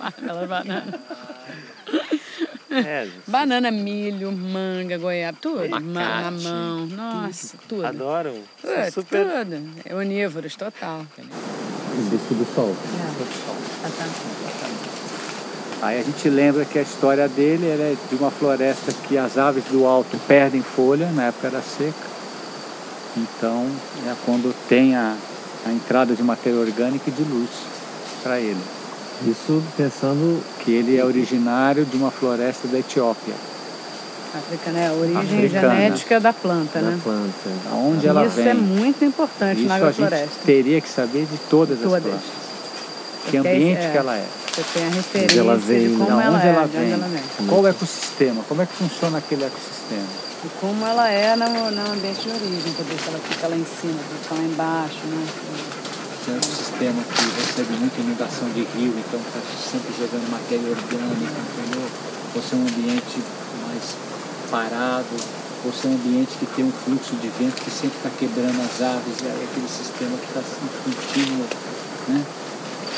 Aquelas bananas. É, Banana, milho, manga, goiaba, tudo. Ma- Abacate, Mamão, nossa, tudo. adoram. São Tudo, super. tudo. É onívoros, total. Disco do Sol. Tá. Aí a gente lembra que a história dele ela é de uma floresta que as aves do alto perdem folha na época da seca. Então é quando tem a, a entrada de matéria orgânica e de luz para ele. Isso pensando Que ele é originário de uma floresta da Etiópia. África, né? A origem Africana. genética da planta, da né? planta. Aonde ela Isso vem. é muito importante Isso na a gente agrofloresta. teria que saber de todas as Todas. plantas. Que Porque, ambiente é, que ela é. Você tem a referência ela vem, de como ela onde é, ela de onde vem. ela vem. Qual o ecossistema? Como é que funciona aquele ecossistema? E como ela é no, no ambiente de origem, dizer, se ela fica lá em cima, fica lá embaixo, né? Tem um ecossistema que recebe muita inundação de rio, então está sempre jogando matéria orgânica, entendeu? Ou se é um ambiente mais parado, ou se é um ambiente que tem um fluxo de vento que sempre está quebrando as aves, e aí aquele sistema que está em contínuo né?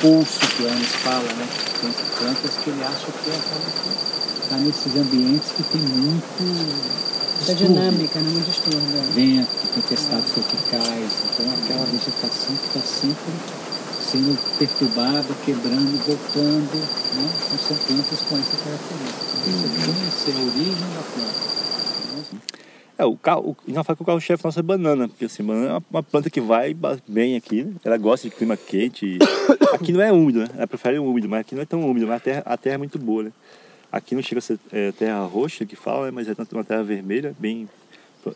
pulso, que o Hermes fala, né? Tem plantas que ele acha que é aquela que está nesses ambientes que tem muito Essa distúrbio dinâmica, né? Muito distúrbio. vento, tempestades tropicais, então aquela vegetação que está sempre sendo perturbada, quebrando, voltando, né? Então são plantas com essa característica. Você conhecer a origem da planta. É, o carro, o, não fala que o carro-chefe nosso é banana, porque assim, banana é uma, uma planta que vai bem aqui, né? Ela gosta de clima quente. e- aqui não é úmido, né? Ela prefere o úmido, mas aqui não é tão úmido, mas a terra, a terra é muito boa, né? Aqui não chega a ser é, terra roxa que fala, né? mas é uma terra vermelha, bem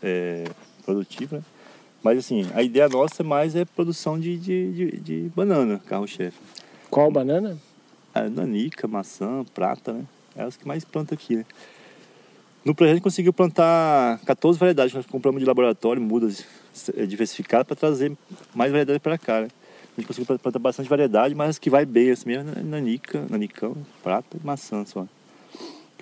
é, produtiva. né? Mas assim, a ideia nossa mais é produção de, de, de, de banana, carro-chefe. Qual banana? A nanica, maçã, prata, né? É as que mais planta aqui, né? No projeto a gente conseguiu plantar 14 variedades, nós compramos de laboratório, mudas eh, diversificadas para trazer mais variedade para cá, né? A gente conseguiu plantar bastante variedade, mas as que vai bem assim mesmo, é nanica, nanicão, prata e maçã só.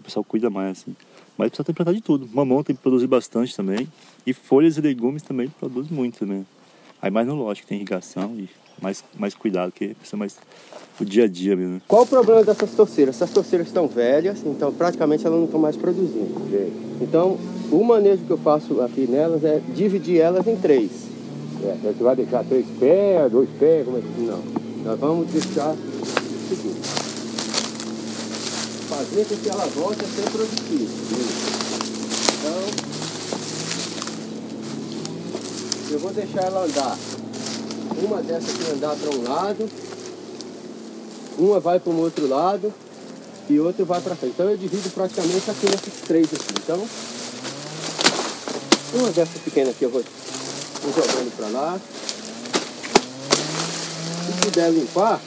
Pessoal cuida mais, assim. Mas precisa que plantar de tudo. Mamão tem que produzir bastante também. E folhas e legumes também produz muito também. Aí mais no lógico, tem irrigação e mais, mais cuidado, que precisa mais o dia a dia mesmo. né? Qual o problema dessas torceiras? Essas torceiras estão velhas, então praticamente elas não estão mais produzindo. Então, o manejo que eu faço aqui nelas é dividir elas em três. É, você vai deixar três pés, dois pés, como é que... Não, nós vamos deixar o seguinte. Fazer com que ela volte a ser produtiva. Então, eu vou deixar ela andar. Uma dessas aqui andar para um lado, uma vai para um outro lado e outra vai para frente. Então eu divido praticamente aqui nesses três aqui. Então, uma dessas pequenas aqui eu vou, vou jogando para lá. Se puder limpar,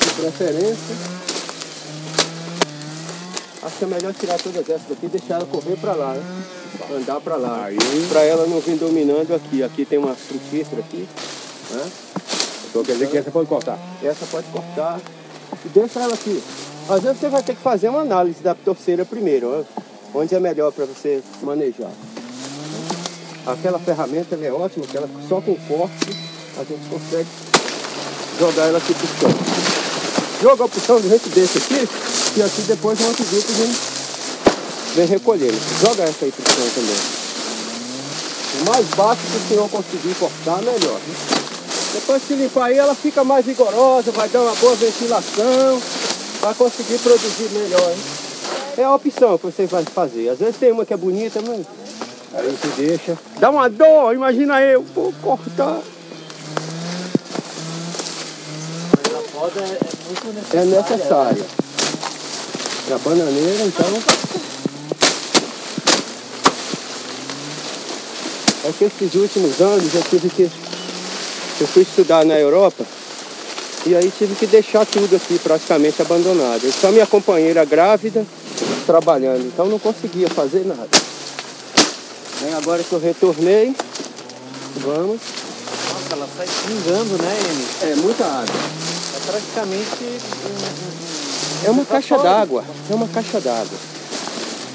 de preferência, acho que é melhor tirar todas essas daqui e deixar ela correr para lá, né? andar para lá. Para ela não vir dominando aqui. Aqui tem uma frutífera aqui, né? Então quer dizer que essa pode cortar. Essa pode cortar e deixa ela aqui. Às vezes você vai ter que fazer uma análise da torceira primeiro, onde é melhor para você manejar. Aquela ferramenta é ótima, que ela só com corte a gente consegue jogar ela aqui pro chão. Joga a opção de gente desse aqui, e aqui depois no outro grupo vem, vem recolhendo. Joga essa aí chão também. O mais baixo que o senhor conseguir cortar, melhor. Depois que limpar aí, ela fica mais vigorosa, vai dar uma boa ventilação, vai conseguir produzir melhor. É a opção que você vai fazer. Às vezes tem uma que é bonita, mas aí você deixa. Dá uma dor, imagina eu, vou cortar. Mas a poda é, é muito necessária. É necessário. E a bananeira, então. É que esses últimos anos eu tive que. Eu fui estudar na Europa e aí tive que deixar tudo aqui praticamente abandonado. E só minha companheira grávida trabalhando, então não conseguia fazer nada. Aí agora que eu retornei, vamos. Nossa, ela sai pingando, né, Amy? É muita água. Praticamente É uma um caixa d'água. É uma caixa d'água.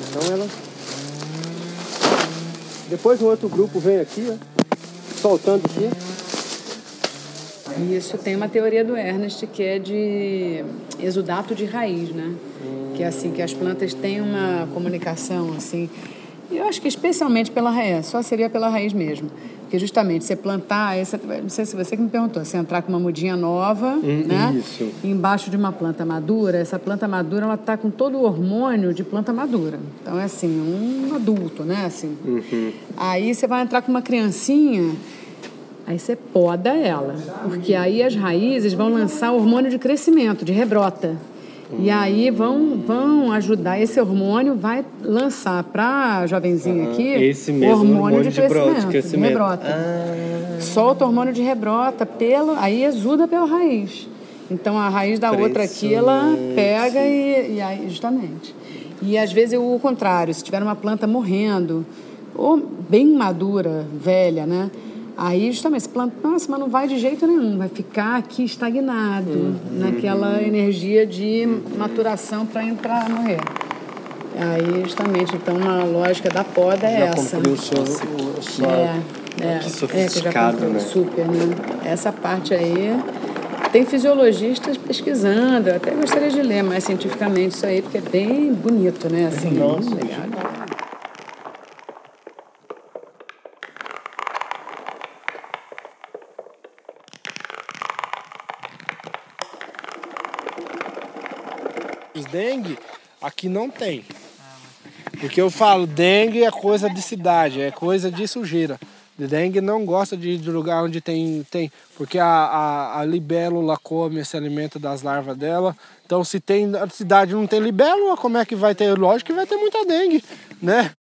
Então ela. Depois um outro grupo vem aqui, ó, soltando aqui. Isso tem uma teoria do Ernest que é de exudato de raiz, né? Que é assim, que as plantas têm uma comunicação, assim. E eu acho que especialmente pela raiz, só seria pela raiz mesmo. Porque justamente você plantar, você- não sei se você que me perguntou, você entrar com uma mudinha nova, né? isso. Embaixo de uma planta madura, essa planta madura ela tá com todo o hormônio de planta madura. Então é assim, um adulto, né? Assim. Aí você vai entrar com uma criancinha, Aí você poda ela, porque aí as raízes vão lançar hormônio de crescimento, de rebrota. E aí vão, vão ajudar, esse hormônio vai lançar para a jovenzinha aqui esse mesmo hormônio de bro- de crescimento. rebrota. Solta o hormônio de rebrota, pelo, aí exuda pela raiz. Então a raiz da outra aqui, ela pega e, e aí, justamente. E às vezes o contrário, se tiver uma planta morrendo, ou bem madura, velha, né? Aí justamente esse planta, nossa, mas não vai de jeito nenhum, vai ficar aqui estagnado naquela energia de maturação para entrar morrer. Aí justamente, então a lógica da poda é Já essa. comprei o seu, o sua- É, é, Que é, sofisticado, que já né? Super, né? Essa parte aí. Tem fisiologistas pesquisando, eu até gostaria de ler mais cientificamente isso aí, porque é bem bonito, né? Assim, Nossa. legal. Os dengue, aqui não tem. Porque eu falo, dengue é coisa de cidade, é coisa de sujeira. Dengue não gosta de, de lugar onde tem, tem porque a, a, a libélula come esse alimento das larvas dela. Então, se tem a cidade não tem libélula, como é que vai ter? Lógico que vai ter muita dengue, né?